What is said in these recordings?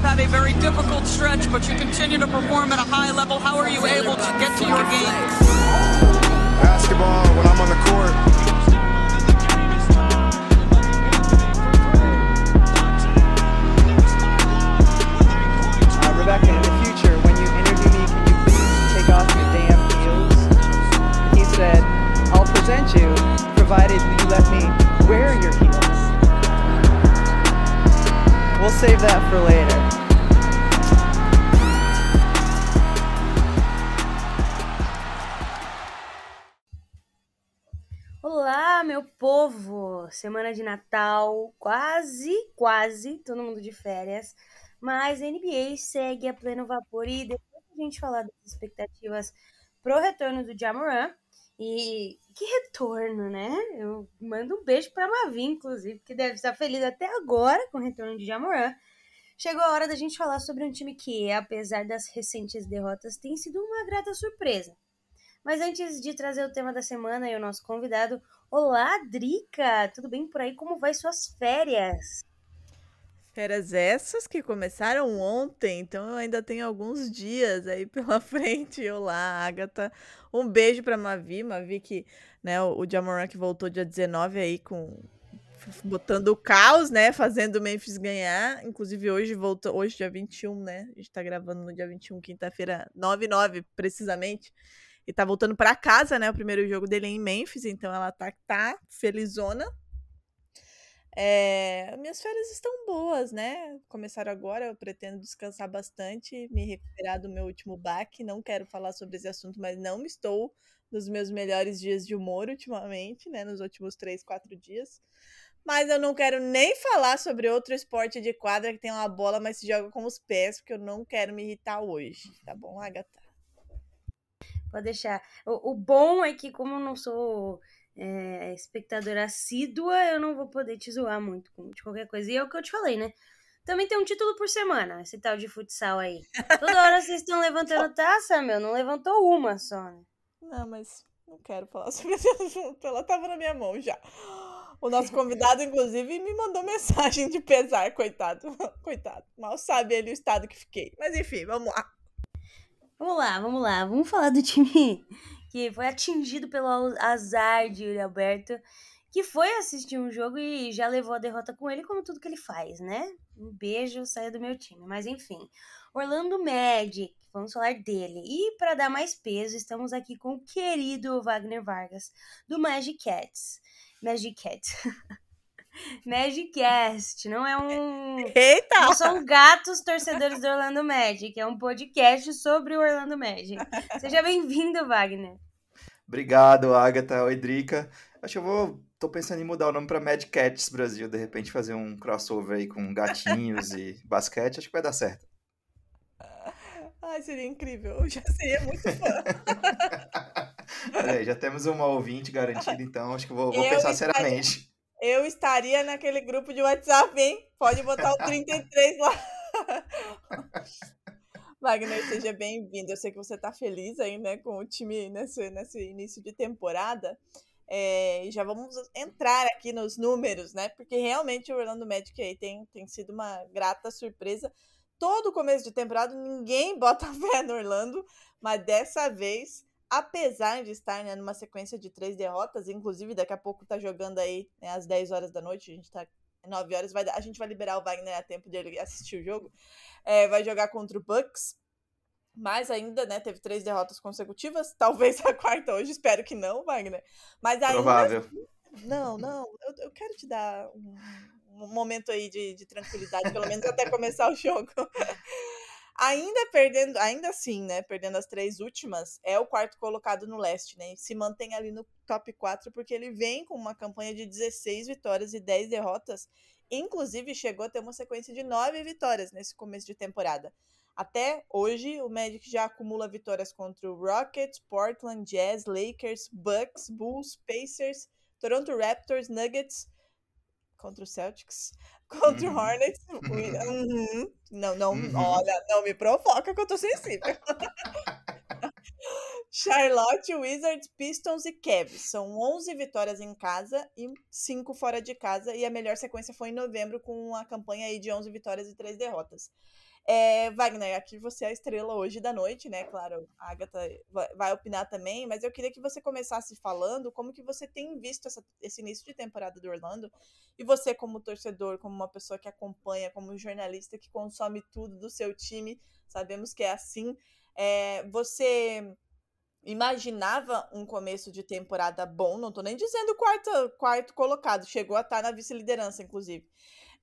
have had a very difficult stretch, but you continue to perform at a high level. How are you able to get to your game? Basketball, when I'm on the court, Uh, Rebecca, in the future, when you interview me, can you please take off your damn heels? He said, I'll present you, provided you let me wear your heels. We'll save that for later. Olá, meu povo! Semana de Natal, quase, quase, todo mundo de férias, mas a NBA segue a pleno vapor e depois a gente falar das expectativas pro retorno do Jamoran, e que retorno, né? Eu mando um beijo pra Mavi, inclusive, que deve estar feliz até agora com o retorno de Jamoran. Chegou a hora da gente falar sobre um time que, apesar das recentes derrotas, tem sido uma grata surpresa. Mas antes de trazer o tema da semana e o nosso convidado, olá, Drica! Tudo bem por aí? Como vai suas férias? Férias essas que começaram ontem, então eu ainda tenho alguns dias aí pela frente. Olá, Agatha. Um beijo pra Mavi, Mavi que, né, o o Jamoran que voltou dia 19 aí com botando o caos, né, fazendo o Memphis ganhar. Inclusive hoje voltou, hoje dia 21, né? A gente tá gravando no dia 21, quinta-feira, 9 9 precisamente. E tá voltando pra casa, né? O primeiro jogo dele é em Memphis, então ela tá, tá felizona. É, minhas férias estão boas, né? Começaram agora, eu pretendo descansar bastante, me recuperar do meu último baque. Não quero falar sobre esse assunto, mas não estou nos meus melhores dias de humor ultimamente, né? Nos últimos três, quatro dias. Mas eu não quero nem falar sobre outro esporte de quadra que tem uma bola, mas se joga com os pés, porque eu não quero me irritar hoje, tá bom, Agatha? Pode deixar. O, o bom é que, como eu não sou é, espectadora assídua, eu não vou poder te zoar muito com de qualquer coisa. E é o que eu te falei, né? Também tem um título por semana, esse tal de futsal aí. Toda hora vocês estão levantando taça, meu. Não levantou uma só, né? Não, mas não quero falar sobre esse assunto. Ela tava na minha mão já. O nosso convidado, inclusive, me mandou mensagem de pesar, coitado. Coitado. Mal sabe ele o estado que fiquei. Mas enfim, vamos lá. Vamos lá, vamos lá. Vamos falar do time que foi atingido pelo azar de Yuri Alberto, que foi assistir um jogo e já levou a derrota com ele, como tudo que ele faz, né? Um beijo, saia do meu time. Mas enfim, Orlando Magic, vamos falar dele. E para dar mais peso, estamos aqui com o querido Wagner Vargas, do Magic Cats. Magic Cats. Magic Cast, não é um. Eita! Não são gatos torcedores do Orlando Magic, é um podcast sobre o Orlando Magic. Seja bem-vindo, Wagner. Obrigado, Agatha. Oi, Drica. Acho que eu vou. Tô pensando em mudar o nome pra Mad Cats Brasil, de repente fazer um crossover aí com gatinhos e basquete, acho que vai dar certo. Ai, seria incrível. Eu já seria muito fã. É, já temos uma ouvinte garantida, então acho que vou, vou pensar seriamente. Eu estaria naquele grupo de WhatsApp, hein? Pode botar o 33 lá. Wagner, seja bem-vindo. Eu sei que você tá feliz aí, né, com o time nesse, nesse início de temporada. É, e já vamos entrar aqui nos números, né? Porque realmente o Orlando Magic aí tem, tem sido uma grata surpresa. Todo começo de temporada ninguém bota fé no Orlando, mas dessa vez, apesar de estar né, numa sequência de três derrotas, inclusive daqui a pouco tá jogando aí né, às 10 horas da noite, a gente tá 9 horas, vai, a gente vai liberar o Wagner a tempo dele assistir o jogo. É, vai jogar contra o Bucks. Mas ainda, né, teve três derrotas consecutivas. Talvez a quarta hoje, espero que não, Wagner. Mas ainda. Provável. Não, não. Eu, eu quero te dar um, um momento aí de, de tranquilidade, pelo menos até começar o jogo. Ainda perdendo, ainda assim, né? Perdendo as três últimas, é o quarto colocado no leste, né? Se mantém ali no top 4, porque ele vem com uma campanha de 16 vitórias e 10 derrotas. Inclusive, chegou a ter uma sequência de 9 vitórias nesse começo de temporada. Até hoje, o Magic já acumula vitórias contra o Rockets, Portland, Jazz, Lakers, Bucks, Bulls, Pacers, Toronto Raptors, Nuggets, contra o Celtics, contra o Uhum. Hornets. Uhum. Não, não, Uhum. olha, não me provoca que eu tô sensível. Charlotte, Wizards, Pistons e Cavs. São 11 vitórias em casa e 5 fora de casa. E a melhor sequência foi em novembro, com uma campanha aí de 11 vitórias e 3 derrotas. É, Wagner, aqui você é a estrela hoje da noite, né? Claro, a Agatha vai opinar também, mas eu queria que você começasse falando como que você tem visto essa, esse início de temporada do Orlando e você como torcedor, como uma pessoa que acompanha, como jornalista que consome tudo do seu time, sabemos que é assim. É, você imaginava um começo de temporada bom, não tô nem dizendo quarto, quarto colocado, chegou a estar na vice-liderança, inclusive.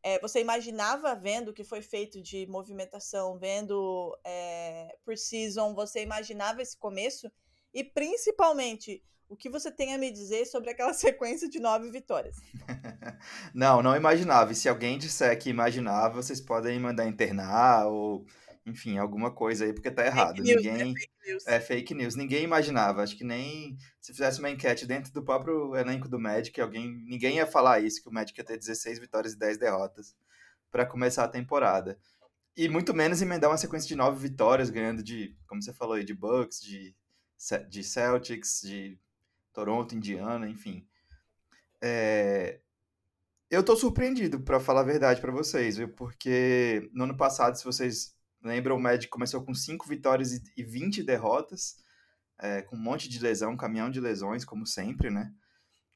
É, você imaginava vendo o que foi feito de movimentação, vendo é, season, você imaginava esse começo? E principalmente, o que você tem a me dizer sobre aquela sequência de nove vitórias? não, não imaginava. E se alguém disser que imaginava, vocês podem mandar internar ou enfim, alguma coisa aí, porque tá errado. Fake Ninguém. News, é, fake news. é fake news. Ninguém imaginava. Acho que nem se fizesse uma enquete dentro do próprio elenco do Magic, alguém, ninguém ia falar isso, que o Magic ia ter 16 vitórias e 10 derrotas para começar a temporada. E muito menos emendar uma sequência de nove vitórias, ganhando de, como você falou aí, de Bucks, de, de Celtics, de Toronto, Indiana, enfim. É... Eu tô surpreendido, para falar a verdade para vocês, viu? Porque no ano passado, se vocês Lembra, o Magic começou com 5 vitórias e 20 derrotas, é, com um monte de lesão, um caminhão de lesões, como sempre, né?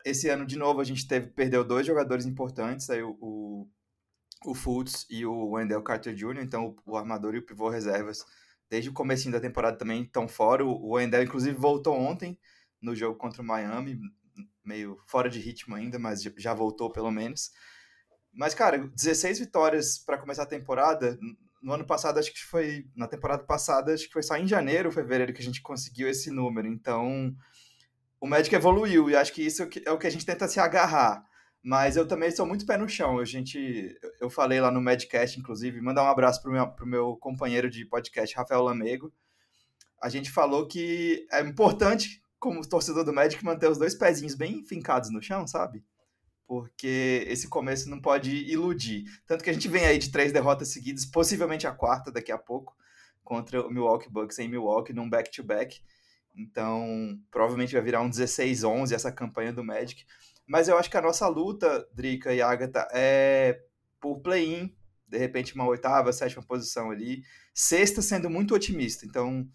Esse ano, de novo, a gente teve, perdeu dois jogadores importantes, aí o, o, o Fultz e o Wendell Carter Jr., então o, o armador e o pivô reservas, desde o começo da temporada também estão fora. O, Wendell, inclusive, voltou ontem no jogo contra o Miami, meio fora de ritmo ainda, mas já voltou pelo menos. Mas, cara, 16 vitórias para começar a temporada no ano passado, acho que foi. Na temporada passada, acho que foi só em janeiro, fevereiro, que a gente conseguiu esse número. Então, o Magic evoluiu e acho que isso é o que a gente tenta se agarrar. Mas eu também sou muito pé no chão. A gente, eu falei lá no Madcast, inclusive, mandar um abraço pro meu, meu companheiro de podcast, Rafael Lamego. A gente falou que é importante, como torcedor do Magic, manter os dois pezinhos bem fincados no chão, sabe? Porque esse começo não pode iludir. Tanto que a gente vem aí de três derrotas seguidas, possivelmente a quarta daqui a pouco, contra o Milwaukee Bucks em Milwaukee, num back-to-back. -back. Então, provavelmente vai virar um 16-11 essa campanha do Magic. Mas eu acho que a nossa luta, Drica e Agatha, é por play-in, de repente uma oitava, sétima posição ali. Sexta sendo muito otimista. Então,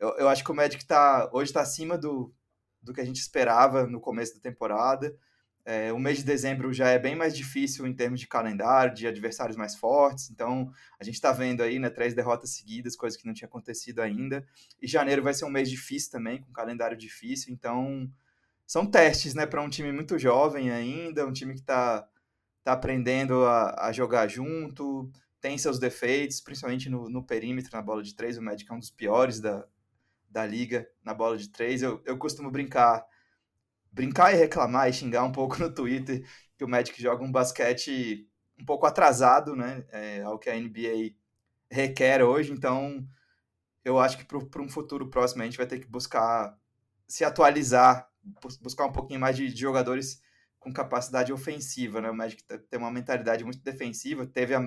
eu, eu acho que o Magic tá, hoje está acima do, do que a gente esperava no começo da temporada. É, o mês de dezembro já é bem mais difícil em termos de calendário, de adversários mais fortes. Então, a gente está vendo aí, né, três derrotas seguidas, coisa que não tinha acontecido ainda. E janeiro vai ser um mês difícil também, com calendário difícil. Então, são testes, né, para um time muito jovem ainda, um time que está tá aprendendo a, a, jogar junto, tem seus defeitos, principalmente no, no, perímetro, na bola de três. O Magic é um dos piores da, da liga na bola de três. Eu, eu costumo brincar brincar e reclamar e xingar um pouco no Twitter que o Magic joga um basquete um pouco atrasado, né, é, ao que a NBA requer hoje, então eu acho que para um futuro próximo a gente vai ter que buscar se atualizar, buscar um pouquinho mais de, de jogadores com capacidade ofensiva, né, o Magic tem uma mentalidade muito defensiva, teve a,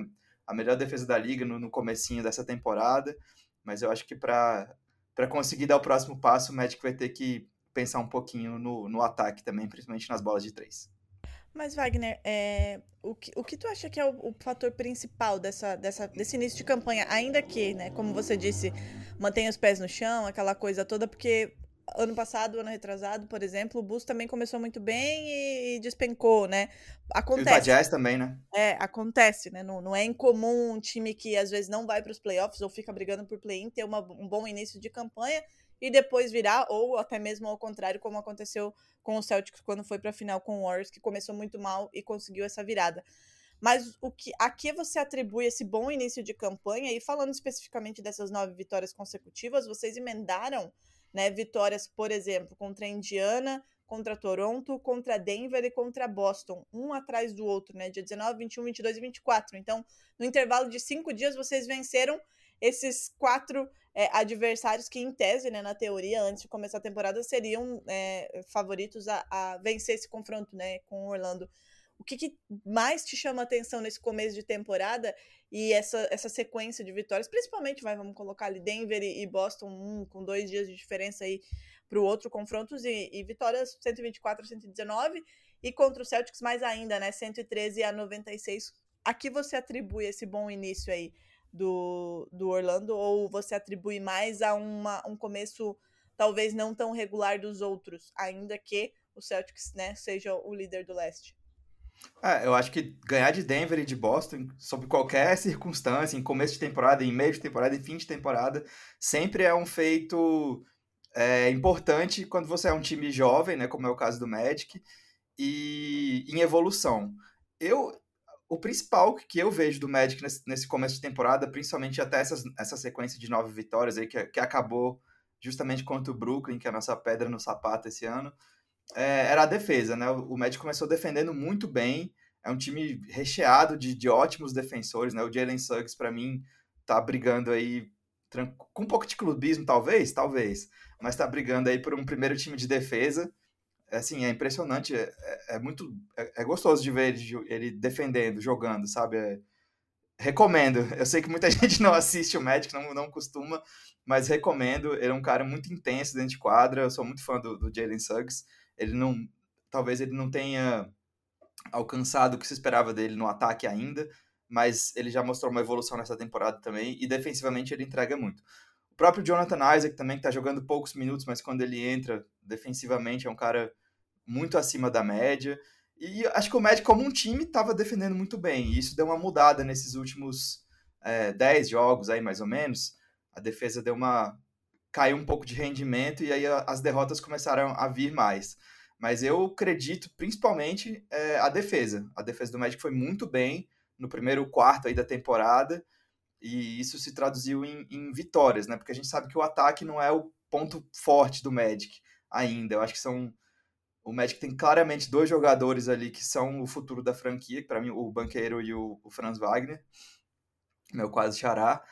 a melhor defesa da liga no, no comecinho dessa temporada, mas eu acho que para conseguir dar o próximo passo, o Magic vai ter que pensar um pouquinho no, no ataque também, principalmente nas bolas de três. Mas, Wagner, é, o, que, o que tu acha que é o, o, fator principal dessa, dessa, desse início de campanha? Ainda que, né, como você disse, mantenha os pés no chão, aquela coisa toda, porque ano passado, ano retrasado, por exemplo, o Bus também começou muito bem e, e despencou, né? Acontece. E o também, né? É, acontece, né? Não, não é incomum um time que às vezes não vai para os playoffs ou fica brigando por play-in ter uma, um bom início de campanha e depois virar, ou até mesmo ao contrário, como aconteceu com o Celtics quando foi para a final com o Warriors, que começou muito mal e conseguiu essa virada. Mas o que, a que você atribui esse bom início de campanha? E falando especificamente dessas nove vitórias consecutivas, vocês emendaram né, vitórias, por exemplo, contra a Indiana, contra Toronto, contra Denver e contra Boston, um atrás do outro, né? Dia 19, 21, 22 e 24. Então, no intervalo de cinco dias, vocês venceram esses quatro é, adversários que, em tese, né, na teoria, antes de começar a temporada, seriam é, favoritos a, a, vencer esse confronto né, com o Orlando. O que, que, mais te chama atenção nesse começo de temporada e essa, essa sequência de vitórias, principalmente, vai, vamos colocar ali Denver e, e Boston, um, com dois dias de diferença aí para o outro, confrontos e, e vitórias 124 a 119 e contra o Celtics mais ainda, né, 113 a 96. A que você atribui esse bom início aí? Do, do Orlando, ou você atribui mais a uma, um começo talvez não tão regular dos outros, ainda que o Celtics né, seja o líder do leste? É, eu acho que ganhar de Denver e de Boston, sob qualquer circunstância, em começo de temporada, em meio de temporada, em fim de temporada, sempre é um feito é, importante quando você é um time jovem, né, como é o caso do Magic, e em evolução. Eu, o principal que eu vejo do Magic nesse, nesse começo de temporada, principalmente até essas, essa sequência de nove vitórias aí, que, que acabou justamente contra o Brooklyn, que é a nossa pedra no sapato esse ano, é, era a defesa, né? O Magic começou defendendo muito bem. É um time recheado de, de ótimos defensores, né? O Jalen Suggs, para mim, tá brigando aí com um pouco de clubismo, talvez, talvez, mas tá brigando aí por um primeiro time de defesa. É, assim, é impressionante, é, é, é muito, é, é, gostoso de ver ele, ele defendendo, jogando, sabe? É, recomendo. Eu sei que muita gente não assiste o Magic, não, não costuma, mas recomendo. Ele é um cara muito intenso dentro de quadra. Eu sou muito fã do, do Jalen Suggs ele não. Talvez ele não tenha alcançado o que se esperava dele no ataque ainda, mas ele já mostrou uma evolução nessa temporada também, e defensivamente ele entrega muito. O próprio Jonathan Isaac também, que está jogando poucos minutos, mas quando ele entra defensivamente é um cara muito acima da média. E acho que o Magic, como um time, estava defendendo muito bem. E isso deu uma mudada nesses últimos é, 10 jogos aí, mais ou menos. A defesa deu uma, caiu um pouco de rendimento e aí as derrotas começaram a vir mais. Mas eu acredito principalmente é, a defesa. A defesa do Magic foi muito bem no primeiro quarto aí da temporada e isso se traduziu em, em vitórias, né? Porque a gente sabe que o ataque não é o ponto forte do Magic ainda. Eu acho que são o Magic tem claramente dois jogadores ali que são o futuro da franquia, para mim o Banqueiro e o, o Franz Wagner, meu quase xará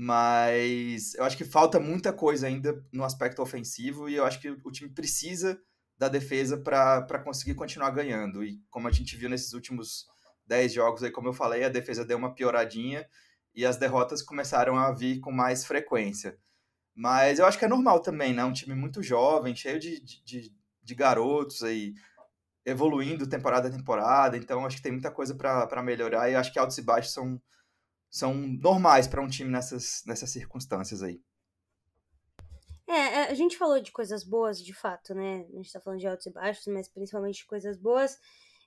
mas eu acho que falta muita coisa ainda no aspecto ofensivo e eu acho que o time precisa da defesa para conseguir continuar ganhando. E como a gente viu nesses últimos 10 jogos, aí, como eu falei, a defesa deu uma pioradinha e as derrotas começaram a vir com mais frequência. Mas eu acho que é normal também, né? Um time muito jovem, cheio de, de, de garotos aí, evoluindo temporada a temporada. Então acho que tem muita coisa para melhorar e acho que altos e baixos são são normais para um time nessas, nessas circunstâncias aí. É, é, a gente falou de coisas boas, de fato, né? A gente tá falando de altos e baixos, mas principalmente de coisas boas.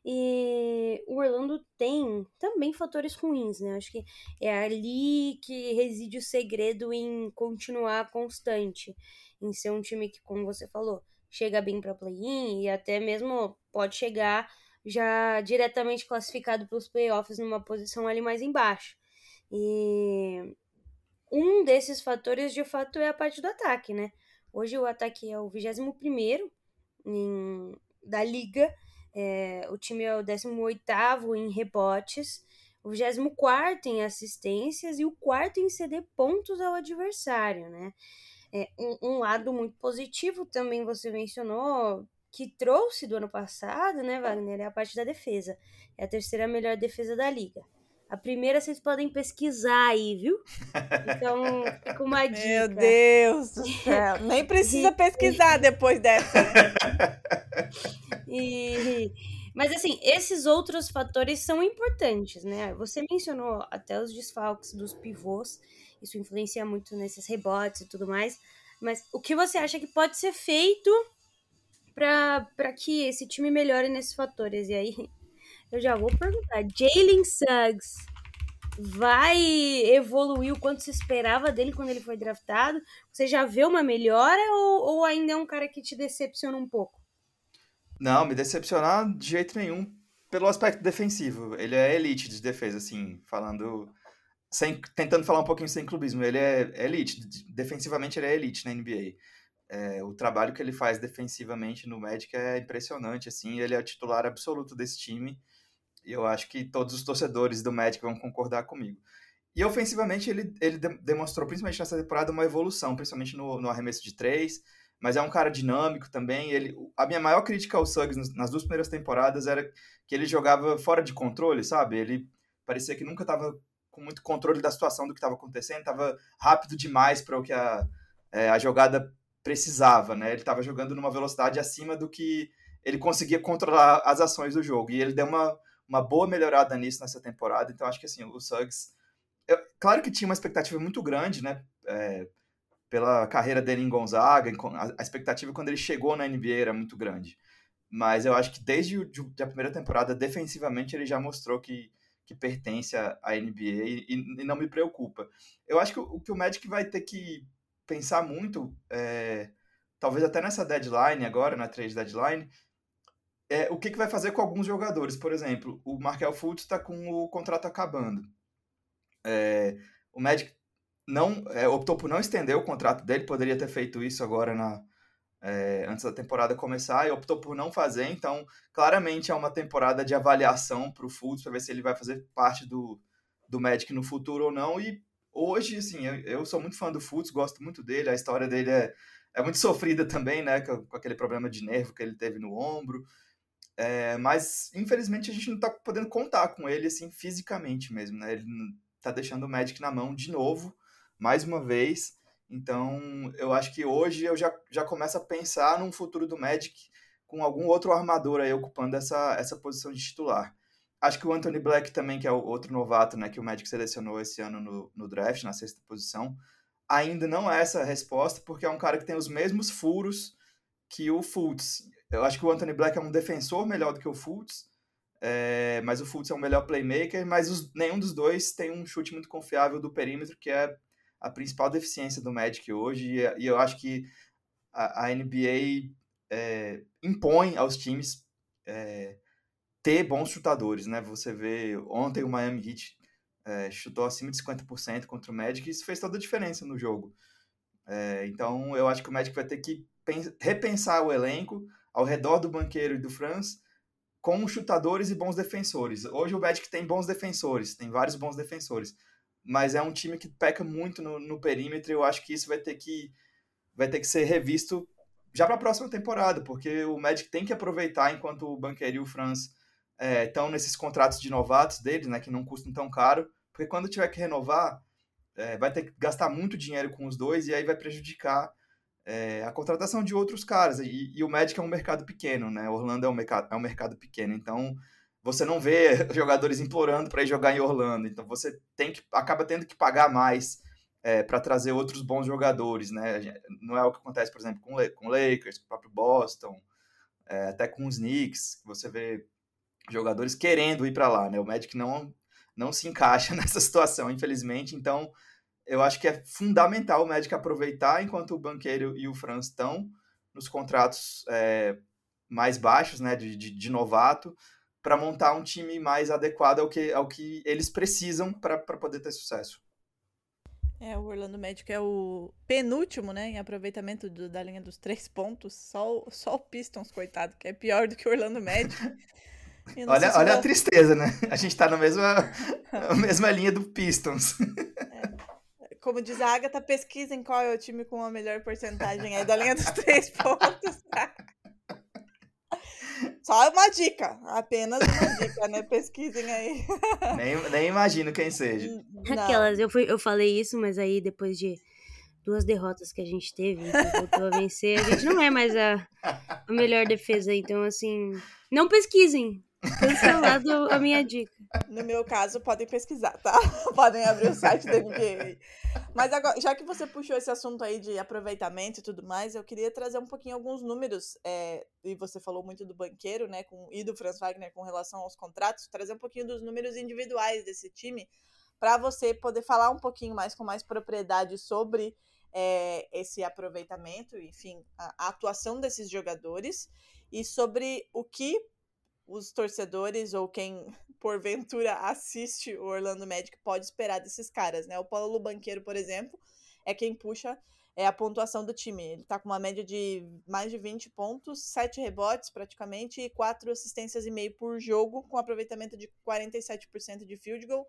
E o Orlando tem também fatores ruins, né? Acho que é ali que reside o segredo em continuar constante, em ser um time que, como você falou, chega bem para play-in e até mesmo pode chegar já diretamente classificado para os playoffs numa posição ali mais embaixo. E um desses fatores, de fato, é a parte do ataque, né? Hoje o ataque é o 21 em, da liga, é, o time é o 18 em rebotes, o 24 em assistências e o quarto em ceder pontos ao adversário, né? É, um, um, lado muito positivo também você mencionou, que trouxe do ano passado, né, Wagner, é a parte da defesa. É a terceira melhor defesa da liga. A primeira vocês podem pesquisar aí, viu? Então, fica uma dica. Meu Deus do céu. Nem precisa pesquisar depois dessa. e... Mas, assim, esses outros fatores são importantes, né? Você mencionou até os desfalques dos pivôs. Isso influencia muito nesses rebotes e tudo mais. Mas o que você acha que pode ser feito para que esse time melhore nesses fatores? E aí, eu já vou perguntar. Jalen Suggs vai evoluir o quanto se esperava dele quando ele foi draftado? Você já vê uma melhora ou, ou ainda é um cara que te decepciona um pouco? Não, me decepcionar de jeito nenhum pelo aspecto defensivo. Ele é elite de defesa, assim, falando. Sem, tentando falar um pouquinho sem clubismo. Ele é elite. Defensivamente, ele é elite na NBA. É, o trabalho que ele faz defensivamente no Magic é impressionante, assim. Ele é o titular absoluto desse time. Eu acho que todos os torcedores do Magic vão concordar comigo. E ofensivamente ele, ele demonstrou, principalmente nessa temporada, uma evolução, principalmente no, no arremesso de três. Mas é um cara dinâmico também. Ele, a minha maior crítica ao Suggs nas duas primeiras temporadas era que ele jogava fora de controle, sabe? Ele parecia que nunca estava com muito controle da situação do que estava acontecendo, estava rápido demais para o que a, é, a jogada precisava, né? Ele estava jogando numa velocidade acima do que ele conseguia controlar as ações do jogo. E ele deu uma uma boa melhorada nisso nessa temporada. Então acho que assim, o Suggs eu, claro que tinha uma expectativa muito grande, né? É, pela carreira dele em Gonzaga, a expectativa quando ele chegou na NBA era muito grande. Mas eu acho que desde a primeira temporada, defensivamente, ele já mostrou que, que pertence à NBA e, e não me preocupa. Eu acho que o, que o Magic vai ter que pensar muito, é, talvez até nessa deadline agora, na trade deadline, é, o que, que vai fazer com alguns jogadores. Por exemplo, o Markel Fultz está com o contrato acabando. É, o Magic não é, optou por não estender o contrato dele, poderia ter feito isso agora na, é, antes da temporada começar e optou por não fazer. Então, claramente é uma temporada de avaliação para o Fultz para ver se ele vai fazer parte do, do Magic no futuro ou não. E hoje, assim, eu, eu sou muito fã do Fultz, gosto muito dele, a história dele é, é muito sofrida também, né, com, com aquele problema de nervo que ele teve no ombro. É, mas, infelizmente, a gente não está podendo contar com ele, assim, fisicamente mesmo, né? Ele está deixando o Magic na mão de novo, mais uma vez. Então, eu acho que hoje eu já, já começo a pensar num futuro do Magic com algum outro armador aí ocupando essa, essa posição de titular. Acho que o Anthony Black também, que é o outro novato, né, que o Magic selecionou esse ano no, no draft, na sexta posição, ainda não é essa resposta, porque é um cara que tem os mesmos furos que o Fultz. Eu acho que o Anthony Black é um defensor melhor do que o Fultz, é, mas o Fultz é um melhor playmaker, mas os, nenhum dos dois tem um chute muito confiável do perímetro, que é a principal deficiência do Magic hoje, e, e eu acho que a, a NBA é, impõe aos times é, ter bons chutadores, né? Você vê, ontem o Miami Heat chutou acima de 50% contra o Magic, e isso fez toda a diferença no jogo. Então, eu acho que o Magic vai ter que repensar o elenco, ao redor do banqueiro e do Franz com chutadores e bons defensores. Hoje o Magic tem bons defensores, tem vários bons defensores, mas é um time que peca muito no, no perímetro e eu acho que isso vai ter que, vai ter que ser revisto já para a próxima temporada, porque o Magic tem que aproveitar enquanto o banqueiro e o Franz estão é, nesses contratos de novatos deles, né, que não custam tão caro, porque quando tiver que renovar, é, vai ter que gastar muito dinheiro com os dois e aí vai prejudicar é, a contratação de outros caras. E, e, o Magic é um mercado pequeno, né? Orlando é um mercado, é um mercado pequeno, então você não vê jogadores implorando para ir jogar em Orlando. Então você tem que acaba tendo que pagar mais é, para trazer outros bons jogadores, né? Não é o que acontece, por exemplo, com com Lakers, com o próprio Boston, é, até com os Knicks, você vê jogadores querendo ir para lá, né? O Magic não não se encaixa nessa situação, infelizmente. Então eu acho que é fundamental o Magic aproveitar enquanto o Banqueiro e o Franz estão nos contratos é, mais baixos, né, de, de, de novato, para montar um time mais adequado ao que, ao que eles precisam para poder ter sucesso. É, o Orlando Magic é o penúltimo, né, em aproveitamento do, da linha dos três pontos. Só o, só o Pistons, coitado, que é pior do que o Orlando Magic. olha olha a tristeza, né? A gente tá na mesma, na mesma linha do Pistons. É como diz a Agatha, pesquisem qual é o time com a melhor porcentagem aí da linha dos três pontos. Só uma dica, apenas uma dica, né? Pesquisem aí. Nem, nem imagino quem seja. Aquelas, eu, fui, eu falei isso, mas aí depois de duas derrotas que a gente teve, que voltou a vencer, a gente não é mais a, a melhor defesa. Então, assim, não pesquisem. Cancelado a minha dica. No meu caso, podem pesquisar, tá? podem abrir o site da NBA. Mas agora, já que você puxou esse assunto aí de aproveitamento e tudo mais, eu queria trazer um pouquinho alguns números. É, e você falou muito do banqueiro, né? Com, e do Franz Wagner com relação aos contratos, trazer um pouquinho dos números individuais desse time, para você poder falar um pouquinho mais com mais propriedade sobre é, esse aproveitamento, enfim, a, a atuação desses jogadores e sobre o que os torcedores ou quem porventura assiste o Orlando Magic pode esperar desses caras, né? O Paulo Banqueiro, por exemplo, é quem puxa é a pontuação do time. Ele tá com uma média de mais de 20 pontos, 7 rebotes praticamente e 4 assistências e meio por jogo, com aproveitamento de 47% de field goal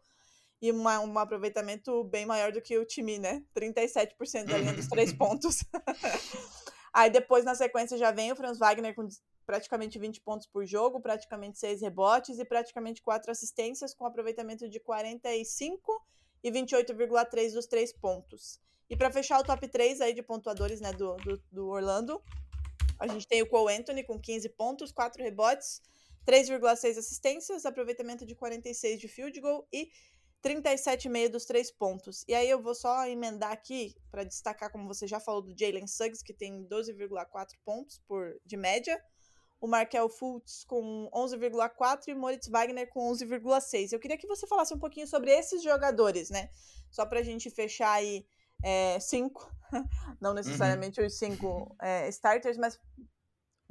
e uma, um aproveitamento bem maior do que o time, né? 37% da linha dos três pontos. Aí depois, na sequência, já vem o Franz Wagner com praticamente 20 pontos por jogo, praticamente 6 rebotes e praticamente 4 assistências, com aproveitamento de 45 e 28,3 dos 3 pontos. E para fechar o top 3 aí de pontuadores né, do, do, do, Orlando, a gente tem o Cole Anthony com 15 pontos, 4 rebotes, 3,6 assistências, aproveitamento de 46 de field goal e 37,5 dos três pontos. E aí eu vou só emendar aqui para destacar, como você já falou, do Jalen Suggs, que tem 12,4 pontos por, de média. O Markel Fultz com 11,4 e Moritz Wagner com 11,6. Eu queria que você falasse um pouquinho sobre esses jogadores, né? Só para a gente fechar aí é, cinco, não necessariamente uhum. os cinco é, starters, mas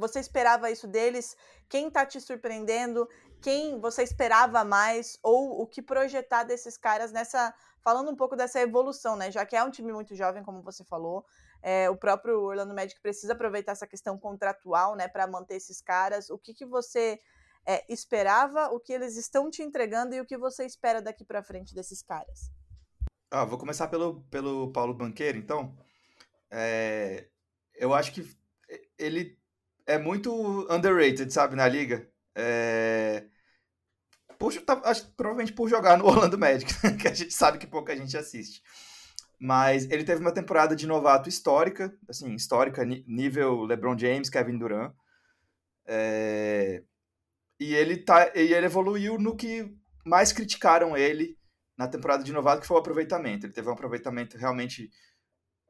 você esperava isso deles? Quem está te surpreendendo? Quem você esperava mais? Ou o que projetar desses caras nessa. Falando um pouco dessa evolução, né? Já que é um time muito jovem, como você falou. É, o próprio Orlando Magic precisa aproveitar essa questão contratual, né, para manter esses caras. O que, que você é, esperava, o que eles estão te entregando e o que você espera daqui para frente desses caras? Ah, vou começar pelo, pelo Paulo Banqueiro, então. É, eu acho que ele é muito underrated, sabe, na liga. É... Por, tá, acho, provavelmente por jogar no Orlando Magic, que a gente sabe que pouca gente assiste. Mas ele teve uma temporada de novato histórica, assim, histórica, nível LeBron James, Kevin Durant. É... E ele tá, e ele evoluiu no que mais criticaram ele na temporada de novato, que foi o aproveitamento. Ele teve um aproveitamento realmente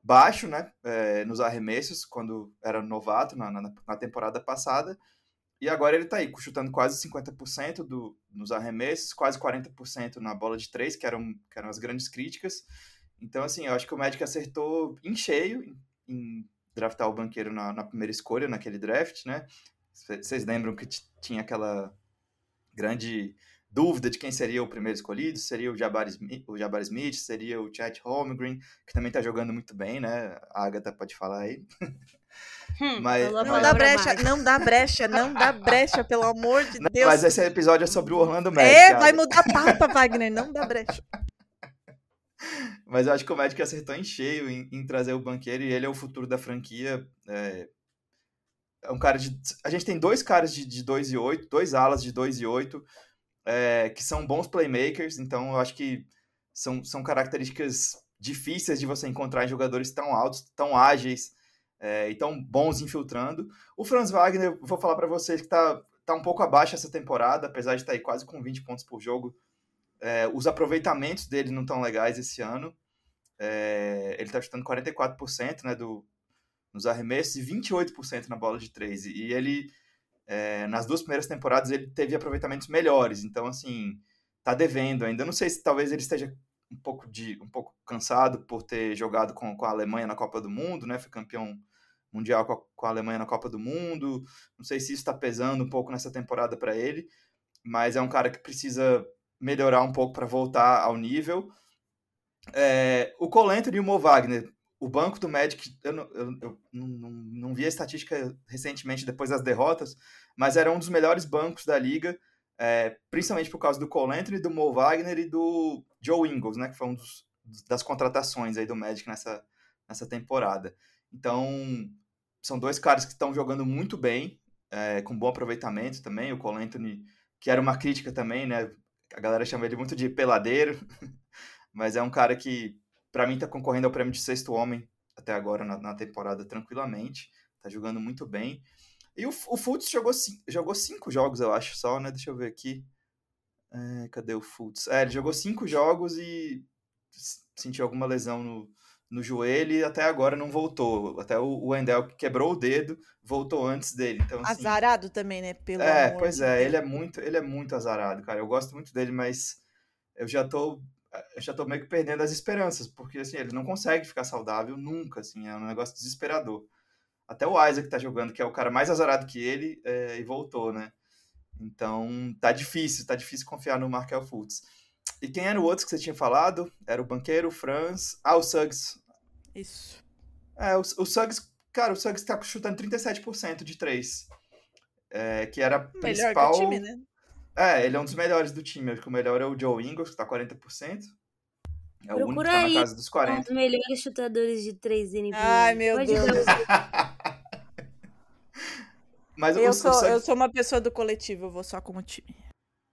baixo, né, é, nos arremessos, quando era novato, na, na, na, temporada passada, e agora ele está aí, chutando quase 50% do, nos arremessos, quase 40% na bola de três, que eram, que eram as grandes críticas. Então, assim, eu acho que o Magic acertou em cheio em, em draftar o banqueiro na, na, primeira escolha, naquele draft, né? Vocês lembram que tinha aquela grande dúvida de quem seria o primeiro escolhido, seria o Jabari Smith, o Jabari Smith seria o Chet Holmgren, que também tá jogando muito bem, né? A Agatha pode falar aí. Hum, mas não dá brecha, não dá brecha, não dá brecha, pelo amor de não, Deus. Mas esse episódio é sobre o Orlando Magic. É, vai mudar papa, Wagner, não dá brecha. Mas eu acho que o Magic acertou em cheio em, em, trazer o banqueiro e ele é o futuro da franquia. É, é um cara de. A gente tem dois caras de, de 2 e 8, dois alas de 2 e 8 é, que são bons playmakers, então eu acho que são, são características difíceis de você encontrar em jogadores tão altos, tão ágeis é, e tão bons infiltrando. O Franz Wagner, vou falar para vocês que está tá um pouco abaixo essa temporada, apesar de estar tá aí quase com 20 pontos por jogo. É, os aproveitamentos dele não estão legais esse ano. É, ele está chutando 44% né, do, nos arremessos e 28% na bola de 3. E ele é, nas duas primeiras temporadas ele teve aproveitamentos melhores, então assim, tá devendo ainda. Não sei se talvez ele esteja um pouco de um pouco cansado por ter jogado com, com a Alemanha na Copa do Mundo, né? Foi campeão mundial com a, com a Alemanha na Copa do Mundo. Não sei se isso está pesando um pouco nessa temporada para ele, mas é um cara que precisa melhorar um pouco para voltar ao nível. É, o Colentro e o Mo Wagner o banco do Magic, eu, não, eu, eu não, não, vi a estatística recentemente depois das derrotas, mas era um dos melhores bancos da liga, é, principalmente por causa do Cole Anthony, do Mo Wagner e do Joe Ingles, né, que foi um dos, das contratações aí do Magic nessa, nessa temporada. Então, são dois caras que estão jogando muito bem, é, com bom aproveitamento também. O Cole Anthony, que era uma crítica também, né? A galera chama ele muito de peladeiro, mas é um cara que para mim, tá concorrendo ao prêmio de sexto homem até agora na, na temporada tranquilamente. Tá jogando muito bem. E o, o Fultz jogou, jogou cinco jogos, eu acho, só, né? Deixa eu ver aqui. É, cadê o Fultz? É, ele jogou cinco jogos e sentiu alguma lesão no, no joelho e até agora não voltou. Até o, Wendell que quebrou o dedo voltou antes dele. Então, assim, azarado também, né? Pelo é, pois é, ele é muito, ele é muito azarado, cara. Eu gosto muito dele, mas eu já tô eu já tô meio que perdendo as esperanças, porque assim, ele não consegue ficar saudável nunca, assim, é um negócio desesperador. Até o Isaac tá jogando, que é o cara mais azarado que ele, é, e voltou, né? Então, tá difícil, tá difícil confiar no Markel Fultz. E quem era o outro que você tinha falado? Era o banqueiro, o Franz. Ah, o Suggs. Isso. É, o, o Suggs, cara, o Suggs tá chutando 37% de 3. É, que era a principal. Melhor que o time, né? É, ele é um dos melhores do time. Acho que o melhor é o Joe Ingles, que tá 40%. É o Procura único que tá na casa dos 40. Os melhores chutadores de 3 NBA. Ai, meu Pode Deus. Mas eu, o, sou, o eu sou uma pessoa do coletivo, eu vou só como time.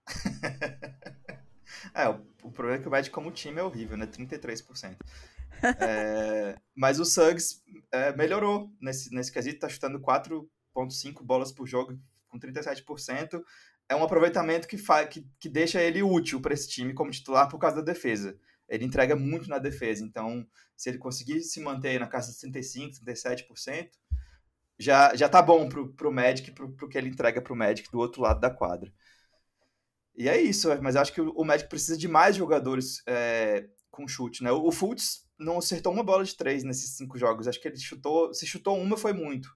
é, o, o, problema é que o Magic como time é horrível, né? 33%. é, mas o Suggs é, melhorou nesse, nesse quesito, tá chutando 4.5 bolas por jogo com 37%. É um aproveitamento que, fa que, que deixa ele útil para esse time como titular por causa da defesa. Ele entrega muito na defesa, então se ele conseguir se manter na casa de 35, 37%, já, já tá bom pro, pro Magic, pro, pro que ele entrega pro Magic do outro lado da quadra. E é isso, mas acho que o Magic precisa de mais jogadores é, com chute, né? O Fultz não acertou uma bola de três nesses cinco jogos. Acho que ele chutou, se chutou uma foi muito.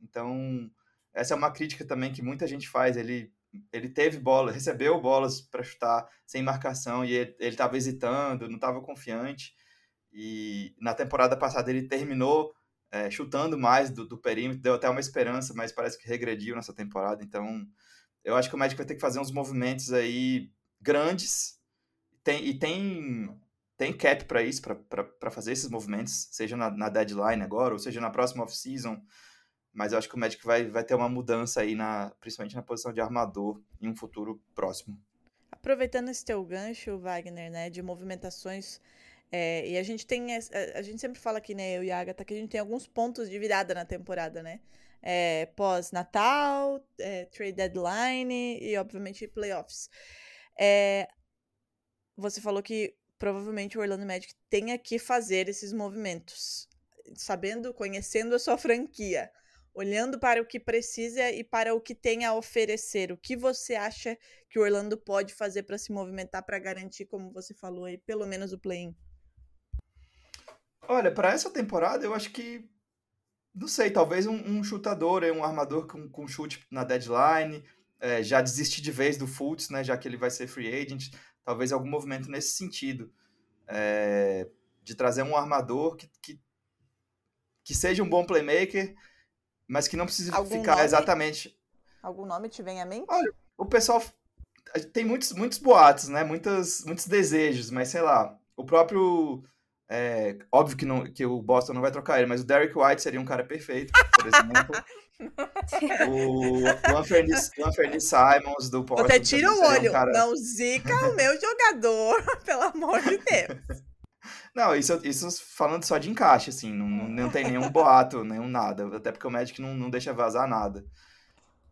Então, essa é uma crítica também que muita gente faz. Ele ele teve bola, recebeu bolas para chutar sem marcação e ele estava hesitando, não estava confiante. E na temporada passada ele terminou é, chutando mais do, do, perímetro, deu até uma esperança, mas parece que regrediu nessa temporada. Então eu acho que o Magic vai ter que fazer uns movimentos aí grandes tem, e tem, tem cap para isso, para fazer esses movimentos, seja na, na deadline agora, ou seja na próxima off-season mas eu acho que o Magic vai, vai ter uma mudança aí, na, principalmente na posição de armador, em um futuro próximo. Aproveitando esse teu gancho, Wagner, né, de movimentações, é, e a gente tem, a, a, gente sempre fala aqui, né, eu e a Agatha, que a gente tem alguns pontos de virada na temporada, né, é, pós-Natal, é, trade deadline e, obviamente, playoffs. É, você falou que provavelmente o Orlando Magic tenha que fazer esses movimentos, sabendo, conhecendo a sua franquia olhando para o que precisa e para o que tem a oferecer. O que você acha que o Orlando pode fazer para se movimentar para garantir, como você falou aí, pelo menos o play-in? Olha, para essa temporada eu acho que não sei, talvez um, um chutador, um armador com, com chute na deadline, é, já desistir de vez do Fultz, né, já que ele vai ser free agent, talvez algum movimento nesse sentido, é, de trazer um armador que, que, que seja um bom playmaker, mas que não precisa Algum ficar nome? exatamente. Algum nome te vem à mente? Olha, o pessoal tem muitos, muitos boatos, né? Muitos, muitos desejos, mas sei lá, o próprio. É, óbvio que, não, que o Boston não vai trocar ele, mas o Derek White seria um cara perfeito, por exemplo. o, Anthony Simons do Portland. Você tira o olho, um cara... não zica o meu jogador, pelo amor de Deus. Não, isso, isso falando só de encaixe, assim, não, não tem nenhum boato, nenhum nada. Até porque o Magic não, não deixa vazar nada.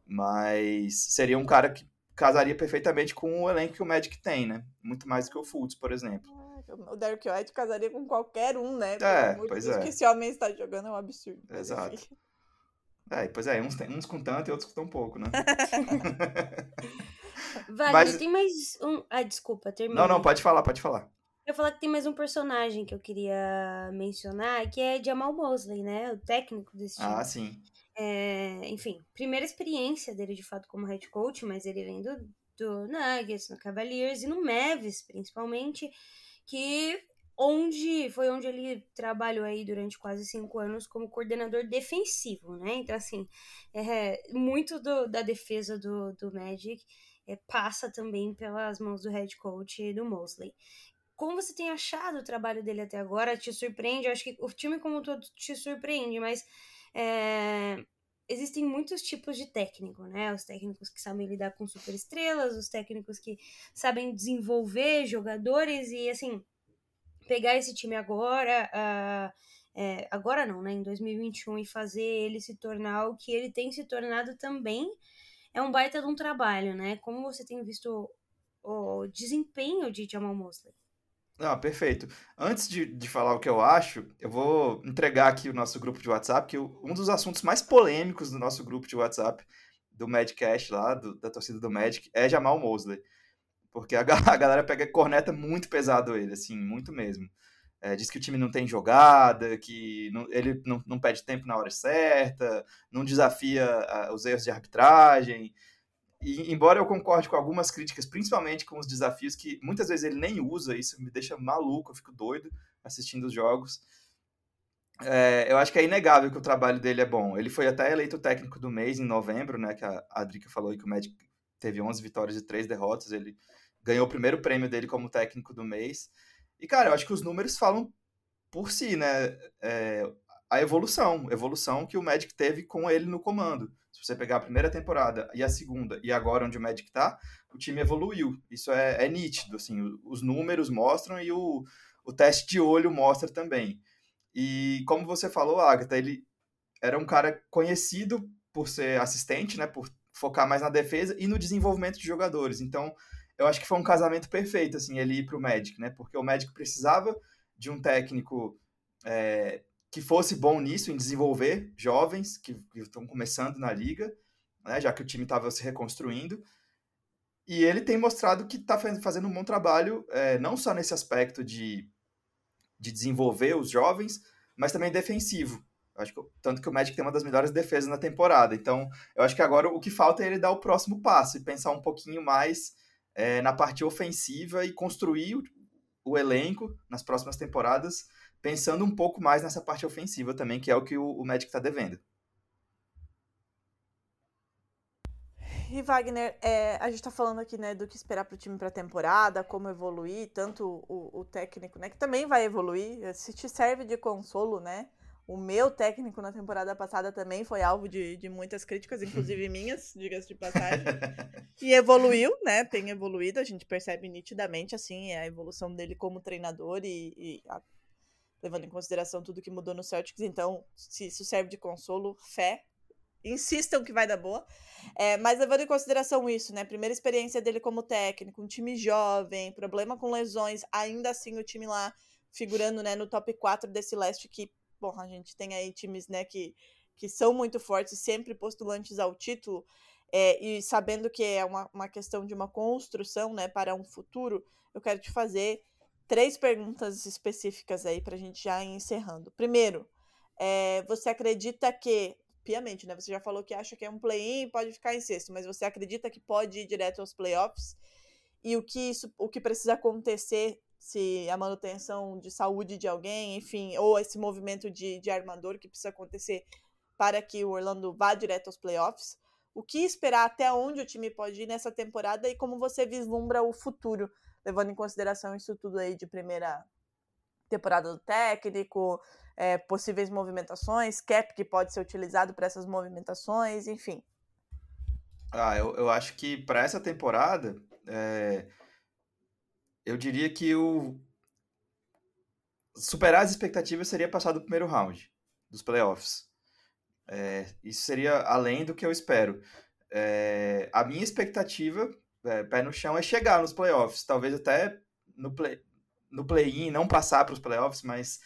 Mas seria um cara que casaria perfeitamente com o elenco que o Magic tem, né? Muito mais do que o Fultz, por exemplo. Ah, o Derek White casaria com qualquer um, né? É, pois Deus, é. que esse homem está jogando é um absurdo. Exato. É, pois é, uns, uns com tanto e outros com tão pouco, né? Vale, Mas... tem mais um. Ah, desculpa, termina. Não, não, pode falar, pode falar. Eu falar que tem mais um personagem que eu queria mencionar, que é Jamal Mosley, né? O técnico desse time. Ah, sim. É, enfim, primeira experiência dele de fato como head coach, mas ele vem do, do Nuggets, no Cavaliers e no Mavis, principalmente, que onde foi onde ele trabalhou aí durante quase cinco anos como coordenador defensivo, né? Então, assim, é, muito do, da defesa do, do Magic é, passa também pelas mãos do head coach do Mosley como você tem achado o trabalho dele até agora? Te surpreende? Eu acho que o time como um todo te surpreende, mas é, existem muitos tipos de técnico, né? Os técnicos que sabem lidar com superestrelas, os técnicos que sabem desenvolver jogadores e, assim, pegar esse time agora, uh, é, agora não, né? Em 2021 e fazer ele se tornar o que ele tem se tornado também é um baita de um trabalho, né? Como você tem visto o desempenho de Jamal Mosley? Não, perfeito. Antes de, de falar o que eu acho, eu vou entregar aqui o nosso grupo de WhatsApp, que um dos assuntos mais polêmicos do nosso grupo de WhatsApp, do Madcast lá, do, da torcida do Magic, é Jamal Mosley. Porque a, a galera pega corneta muito pesado ele, assim, muito mesmo. É, diz que o time não tem jogada, que não, ele não, não pede tempo na hora certa, não desafia a, os erros de arbitragem. E embora eu concorde com algumas críticas, principalmente com os desafios que muitas vezes ele nem usa, isso me deixa maluco, eu fico doido assistindo os jogos. É, eu acho que é inegável que o trabalho dele é bom. Ele foi até eleito técnico do mês em novembro, né? Que a Adrica falou que o Magic teve 11 vitórias e 3 derrotas. Ele ganhou o primeiro prêmio dele como técnico do mês. E, cara, eu acho que os números falam por si, né? É, a evolução, evolução que o Magic teve com ele no comando. Se você pegar a primeira temporada e a segunda, e agora onde o Magic tá, o time evoluiu. Isso é, é nítido, assim, os números mostram e o, o teste de olho mostra também. E como você falou, Agatha, ele era um cara conhecido por ser assistente, né, por focar mais na defesa e no desenvolvimento de jogadores. Então, eu acho que foi um casamento perfeito, assim, ele ir pro Magic, né? Porque o Magic precisava de um técnico é, que fosse bom nisso, em desenvolver jovens que, estão começando na liga, né? Já que o time estava se reconstruindo. E ele tem mostrado que está fazendo um bom trabalho, é, não só nesse aspecto de, de desenvolver os jovens, mas também defensivo. Acho que, tanto que o Magic tem uma das melhores defesas na temporada. Então, eu acho que agora o que falta é ele dar o próximo passo e pensar um pouquinho mais é, na parte ofensiva e construir o, o, elenco nas próximas temporadas, pensando um pouco mais nessa parte ofensiva também, que é o que o, o Magic está devendo. E Wagner, é, a gente está falando aqui né, do que esperar para o time para a temporada, como evoluir, tanto o, o, técnico, né, que também vai evoluir, se te serve de consolo, né? O meu técnico na temporada passada também foi alvo de, de muitas críticas, inclusive minhas, diga-se de passagem. E evoluiu, né? Tem evoluído, a gente percebe nitidamente, assim, a evolução dele como treinador e, e a, levando em consideração tudo que mudou no Celtics. Então, se isso serve de consolo, fé. Insistam que vai dar boa. É, mas levando em consideração isso, né? Primeira experiência dele como técnico, um time jovem, problema com lesões, ainda assim o time lá figurando né, no top 4 desse leste que bom, a gente tem aí times, né, que, que são muito fortes, sempre postulantes ao título, é, e sabendo que é uma, uma questão de uma construção, né, para um futuro, eu quero te fazer três perguntas específicas aí para a gente já ir encerrando. Primeiro, é, você acredita que, piamente, né, você já falou que acha que é um play-in e pode ficar em sexto, mas você acredita que pode ir direto aos playoffs? E o que, isso, o que precisa acontecer se a manutenção de saúde de alguém, enfim, ou esse movimento de, de armador que precisa acontecer para que o Orlando vá direto aos playoffs. O que esperar até onde o time pode ir nessa temporada e como você vislumbra o futuro, levando em consideração isso tudo aí de primeira temporada do técnico, é, possíveis movimentações, cap que pode ser utilizado para essas movimentações, enfim. Ah, eu, eu acho que para essa temporada, é, eu diria que o superar as expectativas seria passar do primeiro round dos playoffs. É, isso seria além do que eu espero. É, a minha expectativa, é, pé no chão, é chegar nos playoffs. Talvez até no play no play-in, não passar para os playoffs, mas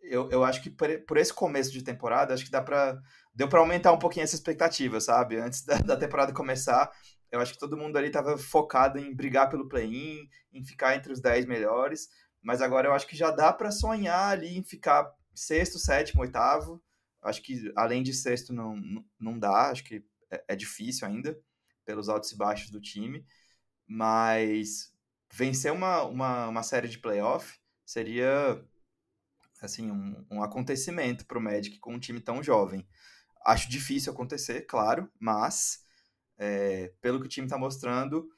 eu, eu acho que por, por, esse começo de temporada, acho que dá para deu para aumentar um pouquinho essa expectativa, sabe? Antes da, da temporada começar, eu acho que todo mundo ali estava focado em brigar pelo play-in, em ficar entre os 10 melhores, mas agora eu acho que já dá para sonhar ali em ficar sexto, sétimo, oitavo. Acho que além de sexto não, não dá, acho que é, é difícil ainda, pelos altos e baixos do time, mas vencer uma, uma, uma série de playoff seria assim um, um acontecimento para o Magic com um time tão jovem. Acho difícil acontecer, claro, mas é, pelo que o time está mostrando,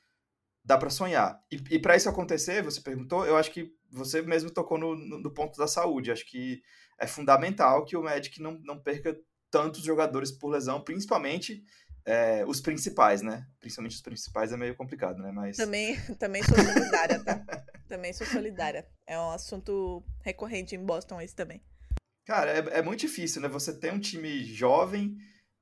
dá para sonhar. E, e para isso acontecer, você perguntou, eu acho que você mesmo tocou no, no, ponto da saúde. Acho que é fundamental que o Magic não, não perca tantos jogadores por lesão, principalmente é, os principais, né? Principalmente os principais é meio complicado, né? Mas... Também, também sou solidária, tá? também sou solidária. É um assunto recorrente em Boston esse também. Cara, é, é muito difícil, né? Você tem um time jovem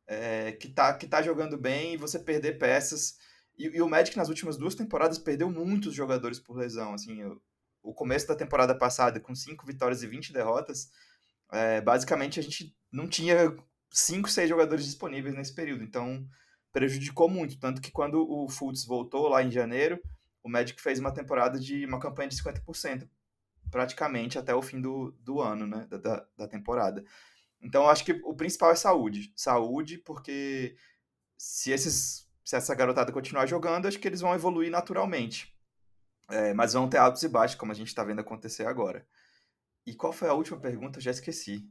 é, que, tá, que tá jogando bem e você perder peças. E, e, o Magic nas últimas duas temporadas perdeu muitos jogadores por lesão. Assim, o, o começo da temporada passada, com 5 vitórias e 20 derrotas, é, basicamente a gente não tinha 5, 6 jogadores disponíveis nesse período. Então prejudicou muito. Tanto que quando o Fultz voltou lá em janeiro, o Magic fez uma temporada de uma campanha de 50%, praticamente até o fim do, do ano, né? Da, da temporada. Então, acho que o principal é saúde. Saúde, porque se, esses, se essa garotada continuar jogando, acho que eles vão evoluir naturalmente. É, mas vão ter altos e baixos, como a gente está vendo acontecer agora. E qual foi a última pergunta? Eu já esqueci.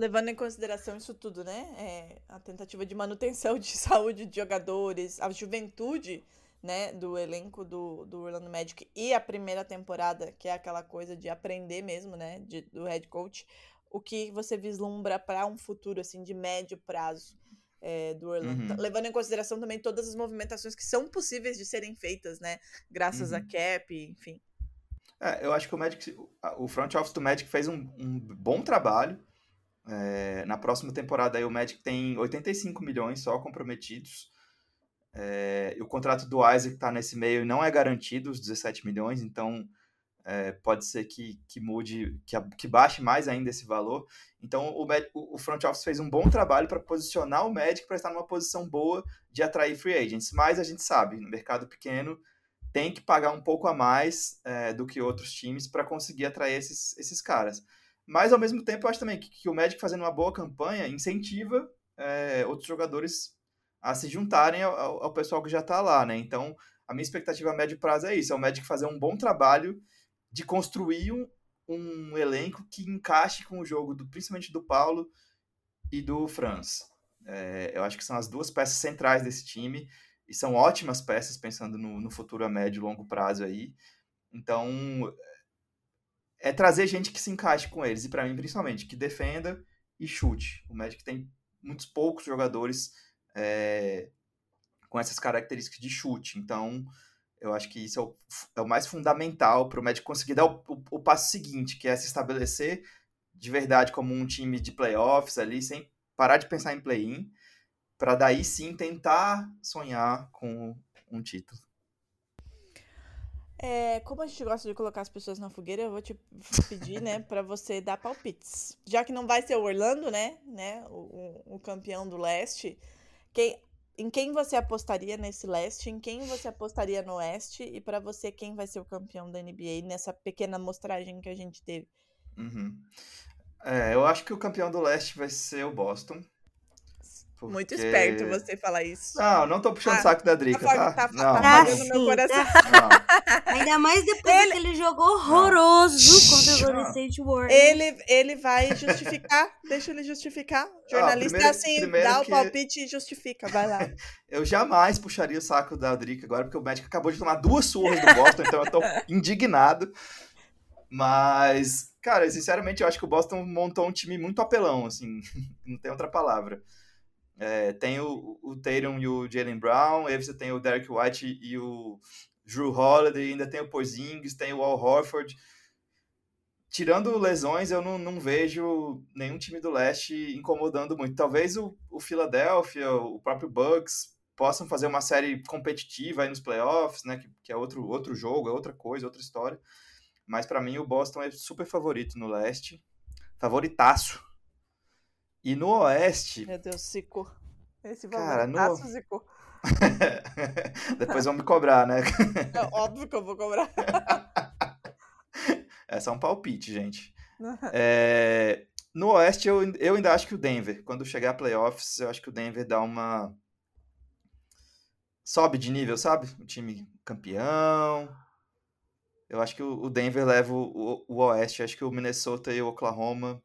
Levando em consideração isso tudo, né? É, a tentativa de manutenção de saúde de jogadores, a juventude né, do elenco do, do Orlando Magic e a primeira temporada, que é aquela coisa de aprender mesmo, né, de, do head coach o que você vislumbra para um futuro assim de médio prazo é, do Orlando, uhum. levando em consideração também todas as movimentações que são possíveis de serem feitas, né? Graças uhum. a cap, enfim. É, eu acho que o Magic, o front office do Magic fez um, um bom trabalho. É, na próxima temporada aí o Magic tem 85 milhões só comprometidos. É, o contrato do Isaac está nesse meio não é garantido, os 17 milhões, então é, pode ser que, que mude, que, que baixe mais ainda esse valor. Então o, o front office fez um bom trabalho para posicionar o Magic para estar numa posição boa de atrair free agents, mas a gente sabe, no mercado pequeno tem que pagar um pouco a mais é, do que outros times para conseguir atrair esses, esses caras. Mas, ao mesmo tempo, eu acho também que, que o Magic fazendo uma boa campanha incentiva é, outros jogadores a se juntarem ao, ao pessoal que já está lá, né? Então, a minha expectativa a médio prazo é isso, é o Magic fazer um bom trabalho de construir um, um elenco que encaixe com o jogo, do, principalmente do Paulo e do Franz. É, eu acho que são as duas peças centrais desse time e são ótimas peças pensando no, no futuro a médio e longo prazo aí. Então, é trazer gente que se encaixe com eles, e para mim, principalmente, que defenda e chute. O Magic tem muitos poucos jogadores é, com essas características de chute, então eu acho que isso é o, é o mais fundamental para o Magic conseguir dar o, o, o, passo seguinte, que é se estabelecer de verdade como um time de playoffs ali, sem parar de pensar em play-in, para daí sim tentar sonhar com um título. É, como a gente gosta de colocar as pessoas na fogueira, eu vou te pedir, né, para você dar palpites. Já que não vai ser o Orlando, né, né, o, o campeão do leste, quem, em quem você apostaria nesse leste, em quem você apostaria no oeste e para você quem vai ser o campeão da NBA nessa pequena amostragem que a gente teve? Uhum. É, eu acho que o campeão do leste vai ser o Boston. Porque... Muito esperto você falar isso. Não, não tô puxando ah, saco da Drica, tá? Tá, tá, não, tá mas... meu coração. Tá. Ainda mais depois ele... daquele jogo horroroso não. contra o Golden State Warriors. Ele, ele vai justificar, deixa ele justificar. Jornalista ah, primeiro, assim, primeiro dá que... o palpite e justifica, vai lá. eu jamais puxaria o saco da Drica agora, porque o médico acabou de tomar duas surras do Boston, então eu tô indignado. Mas, cara, sinceramente, eu acho que o Boston montou um time muito apelão, assim, não tem outra palavra. É, tem o, o Tatum e o Jalen Brown, aí você tem o Derek White e o Drew Holiday, ainda tem o Porzingis, tem o Al Horford. Tirando lesões, eu não, não vejo nenhum time do leste incomodando muito. Talvez o, o Philadelphia, o próprio Bucks, possam fazer uma série competitiva aí nos playoffs, né? Que, que é outro, outro jogo, é outra coisa, outra história. Mas para mim o Boston é super favorito no leste. Favoritaço. E no Oeste. Meu Deus, Zico. Esse cara, no... Zico. Depois vão me cobrar, né? É óbvio que eu vou cobrar. é só um palpite, gente. É... No Oeste, eu, eu ainda acho que o Denver, quando chegar a playoffs, eu acho que o Denver dá uma. Sobe de nível, sabe? O time campeão. Eu acho que o Denver leva o, o, o Oeste. Eu acho que o Minnesota e o Oklahoma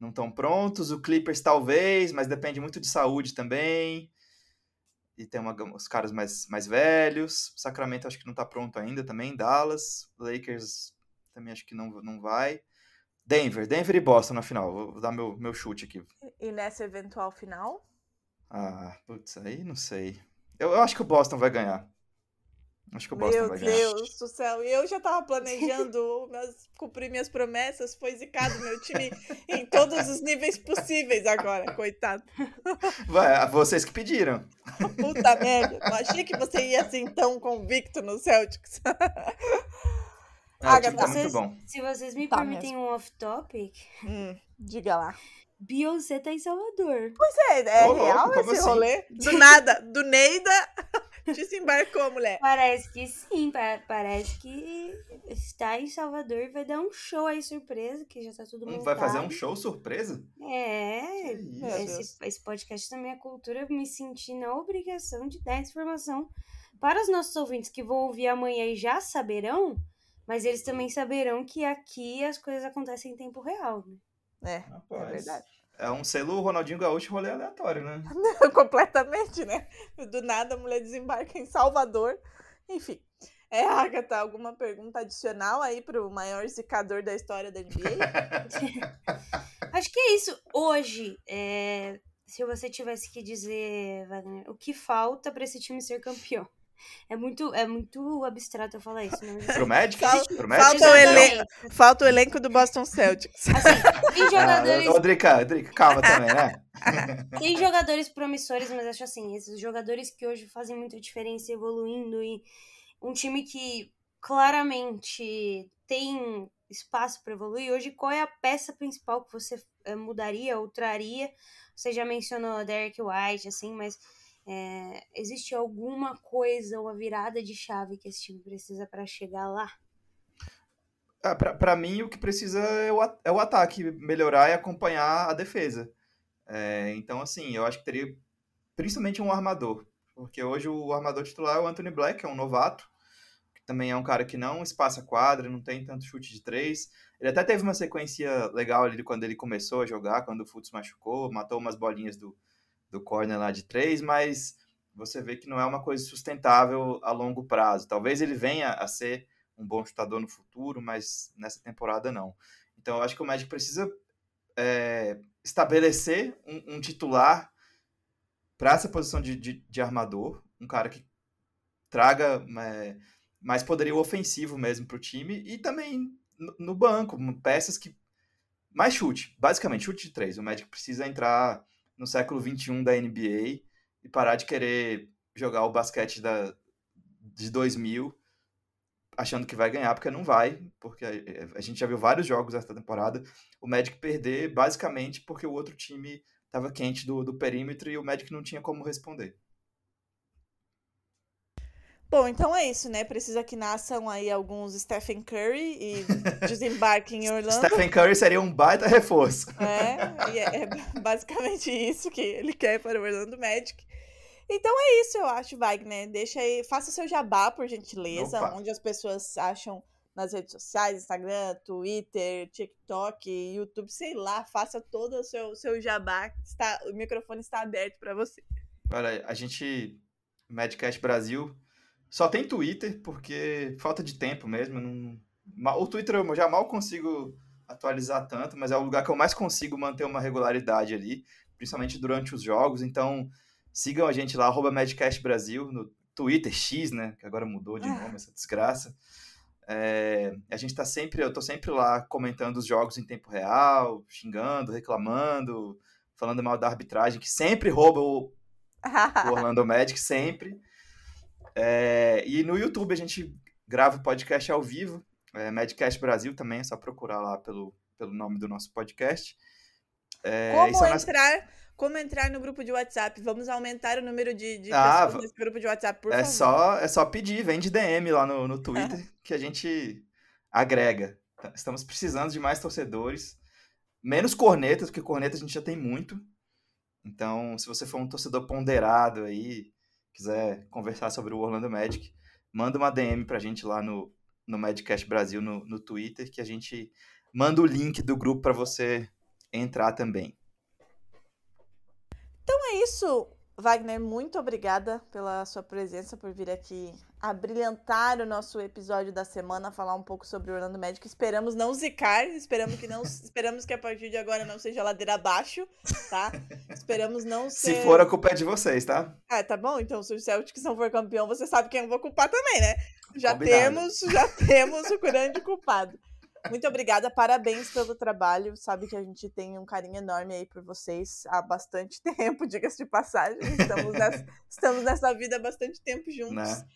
não estão prontos. O Clippers talvez, mas depende muito de saúde também. E tem uma, os caras mais, mais velhos. O Sacramento acho que não está pronto ainda também. Dallas, Lakers também acho que não, não vai. Denver, Denver e Boston na final. Vou dar meu, meu chute aqui. E nessa eventual final? Ah, putz, aí não sei. Eu, eu acho que o Boston vai ganhar. Acho que o Boston Meu vai ganhar. Meu Deus do céu. E eu já tava planejando meus, cumprir minhas promessas. Foi zicado meu time em todos os níveis possíveis agora, coitado. Vai, vocês que pediram. Puta merda. Não achei que você ia assim tão convicto no Celtics. Ah, Agatha, tá muito bom. Se vocês me tá permitem mesmo. um off-topic. Hum, diga lá. Beyoncé tá em Salvador. Pois é, é Ô, real esse assim? rolê? Do nada, do Neida Desembarcou, mulher. Parece que sim, parece que está em Salvador e vai dar um show aí surpresa, que já tá tudo montado. Vai fazer um show surpresa? É, esse, esse podcast também é cultura, me senti na obrigação de dar informação para os nossos ouvintes que vão ouvir amanhã e já saberão, mas eles também saberão que aqui as coisas acontecem em tempo real, né? É, Rapaz. é verdade. É um selo Ronaldinho Gaúcho rolê aleatório, né? Completamente, né? Do nada a mulher desembarca em Salvador. Enfim. É, Agatha, alguma pergunta adicional aí pro maior zicador da história da NBA? Acho que é isso. Hoje, é... se você tivesse que dizer, Wagner, o que falta para esse time ser campeão? É muito, é muito abstrato eu falar isso. Né? Pro Magic? Pro Magic? Falta, o elenco, falta o elenco do Boston Celtics. Assim, tem ah, jogadores... Ah, ô, Drica, Drica, calma também, né? Tem jogadores promissores, mas acho assim, esses jogadores que hoje fazem muita diferença evoluindo e um time que claramente tem espaço para evoluir. Hoje, qual é a peça principal que você é, mudaria ou traria? Você já mencionou Derek White, assim, mas é, existe alguma coisa, uma virada de chave que esse time precisa para chegar lá? Ah, para mim, o que precisa é o, é o ataque melhorar e acompanhar a defesa. É, então, assim, eu acho que teria principalmente um armador. Porque hoje o armador titular é o Anthony Black, é um novato, que também é um cara que não espaça quadra, não tem tanto chute de três. Ele até teve uma sequência legal ali quando ele começou a jogar, quando o Futs machucou, matou umas bolinhas do, do corner lá de três, mas você vê que não é uma coisa sustentável a longo prazo. Talvez ele venha a ser um bom chutador no futuro, mas nessa temporada não. Então eu acho que o Magic precisa é, estabelecer um, um titular para essa posição de, de, de, armador, um cara que traga é, mais poderio ofensivo mesmo para o time e também no, no, banco, peças que mais chute, basicamente chute de três. O Magic precisa entrar no século 21 da NBA e parar de querer jogar o basquete da, de 2000 achando que vai ganhar, porque não vai, porque a, gente já viu vários jogos essa temporada, o Magic perder basicamente porque o outro time estava quente do, do perímetro e o Magic não tinha como responder. Bom, então é isso, né? Precisa que nasçam aí alguns Stephen Curry e desembarquem em Orlando. Stephen Curry seria um baita reforço. É, e é, é basicamente isso que ele quer para o Orlando Magic. Então é isso, eu acho, Wagner. Deixa aí, faça o seu jabá, por gentileza, Opa. onde as pessoas acham nas redes sociais, Instagram, Twitter, TikTok, YouTube, sei lá, faça todo o seu, seu jabá. Está, o microfone está aberto para você. Olha, a gente, Madcast Brasil, só tem Twitter, porque falta de tempo mesmo. Não... O Twitter eu já mal consigo atualizar tanto, mas é o lugar que eu mais consigo manter uma regularidade ali, principalmente durante os jogos. Então, Sigam a gente lá, arroba Brasil, no Twitter, X, né? Que agora mudou de nome, essa desgraça. É, a gente tá sempre, eu tô sempre lá comentando os jogos em tempo real, xingando, reclamando, falando mal da arbitragem, que sempre rouba o, o Orlando Magic, sempre. É, e no YouTube a gente grava o podcast ao vivo, é, Madcast Brasil também, é só procurar lá pelo, pelo nome do nosso podcast. É, Como entrar como entrar no grupo de WhatsApp. Vamos aumentar o número de, de ah, pessoas nesse grupo de WhatsApp, por é favor. Só, é só pedir, vem de DM lá no, no Twitter que a gente agrega. Estamos precisando de mais torcedores. Menos cornetas, porque cornetas a gente já tem muito. Então, se você for um torcedor ponderado aí, quiser conversar sobre o Orlando Magic, manda uma DM pra gente lá no, no Madcast Brasil no, no Twitter, que a gente manda o link do grupo para você entrar também. Então é isso, Wagner. Muito obrigada pela sua presença, por vir aqui abrilhantar o nosso episódio da semana, falar um pouco sobre o Orlando Magic. Esperamos não zicar, esperamos que não, esperamos que a partir de agora não seja ladeira abaixo, tá? Esperamos não ser. Se for a culpa é de vocês, tá? Ah, tá bom. Então, se o Celtics não for campeão, você sabe quem eu vou culpar também, né? Já Combinado. temos, já temos o grande culpado. Muito obrigada, parabéns pelo trabalho. Sabe que a gente tem um carinho enorme aí por vocês há bastante tempo, diga-se de passagem. Estamos nessa, estamos nessa vida há bastante tempo juntos. Né?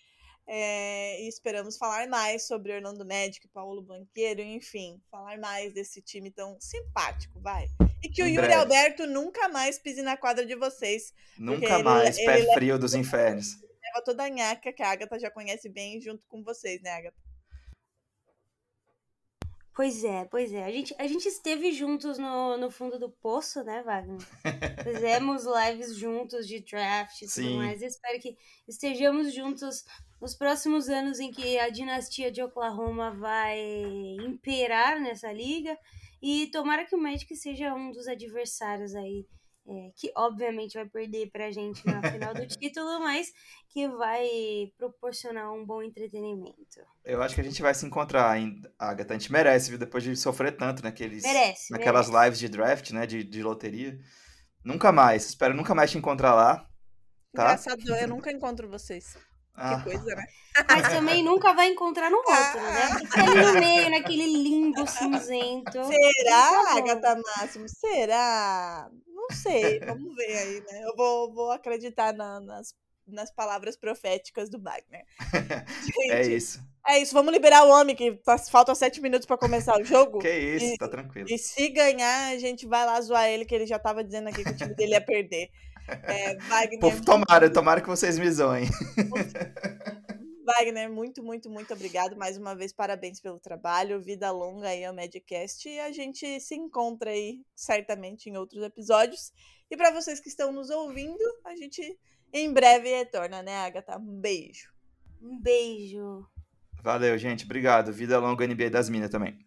É, e esperamos falar mais sobre Orlando Magic, Paulo Banqueiro, enfim, falar mais desse time tão simpático, vai. E que em o Yuri breve. Alberto nunca mais pise na quadra de vocês. Nunca mais, ele, pé ele frio leva, dos infernos. Leva toda a nhaca que a Agatha já conhece bem junto com vocês, né, Agatha? Pois é, pois é. A gente, a gente esteve juntos no, no fundo do poço, né, Wagner? Fizemos lives juntos de draft e tudo Sim. mais. espero que estejamos juntos nos próximos anos em que a dinastia de Oklahoma vai imperar nessa liga. E tomara que o Magic seja um dos adversários aí é, que obviamente vai perder pra gente na final do título, mas que vai proporcionar um bom entretenimento. Eu acho que a gente vai se encontrar, hein, Agatha? A gente merece, viu? Depois de sofrer tanto naqueles, merece, naquelas merece. lives de draft, né? De, de loteria. Nunca mais. Espero nunca mais te encontrar lá. Tá? Engraçado, eu nunca encontro vocês. Ah. Que coisa, né? Mas também nunca vai encontrar no outro, né? Fica ali no meio, naquele limbo cinzento. Será, Agatha Máximo? Será? Não sei, vamos ver aí, né? Eu vou, vou acreditar na, nas, nas palavras proféticas do Wagner. é isso. É isso, vamos liberar o homem, que faltam sete minutos para começar o jogo. Que isso, e, tá tranquilo. E se ganhar, a gente vai lá zoar ele, que ele já tava dizendo aqui que o time dele ia perder. É, Wagner. Pô, tomara, tomara que vocês me zoem. Wagner, muito, muito, muito obrigado. Mais uma vez, parabéns pelo trabalho. Vida longa aí ao Medcast. E a gente se encontra aí, certamente, em outros episódios. E para vocês que estão nos ouvindo, a gente em breve retorna, né, Agatha? Um beijo. Um beijo. Valeu, gente. Obrigado. Vida longa NBA das Minas também.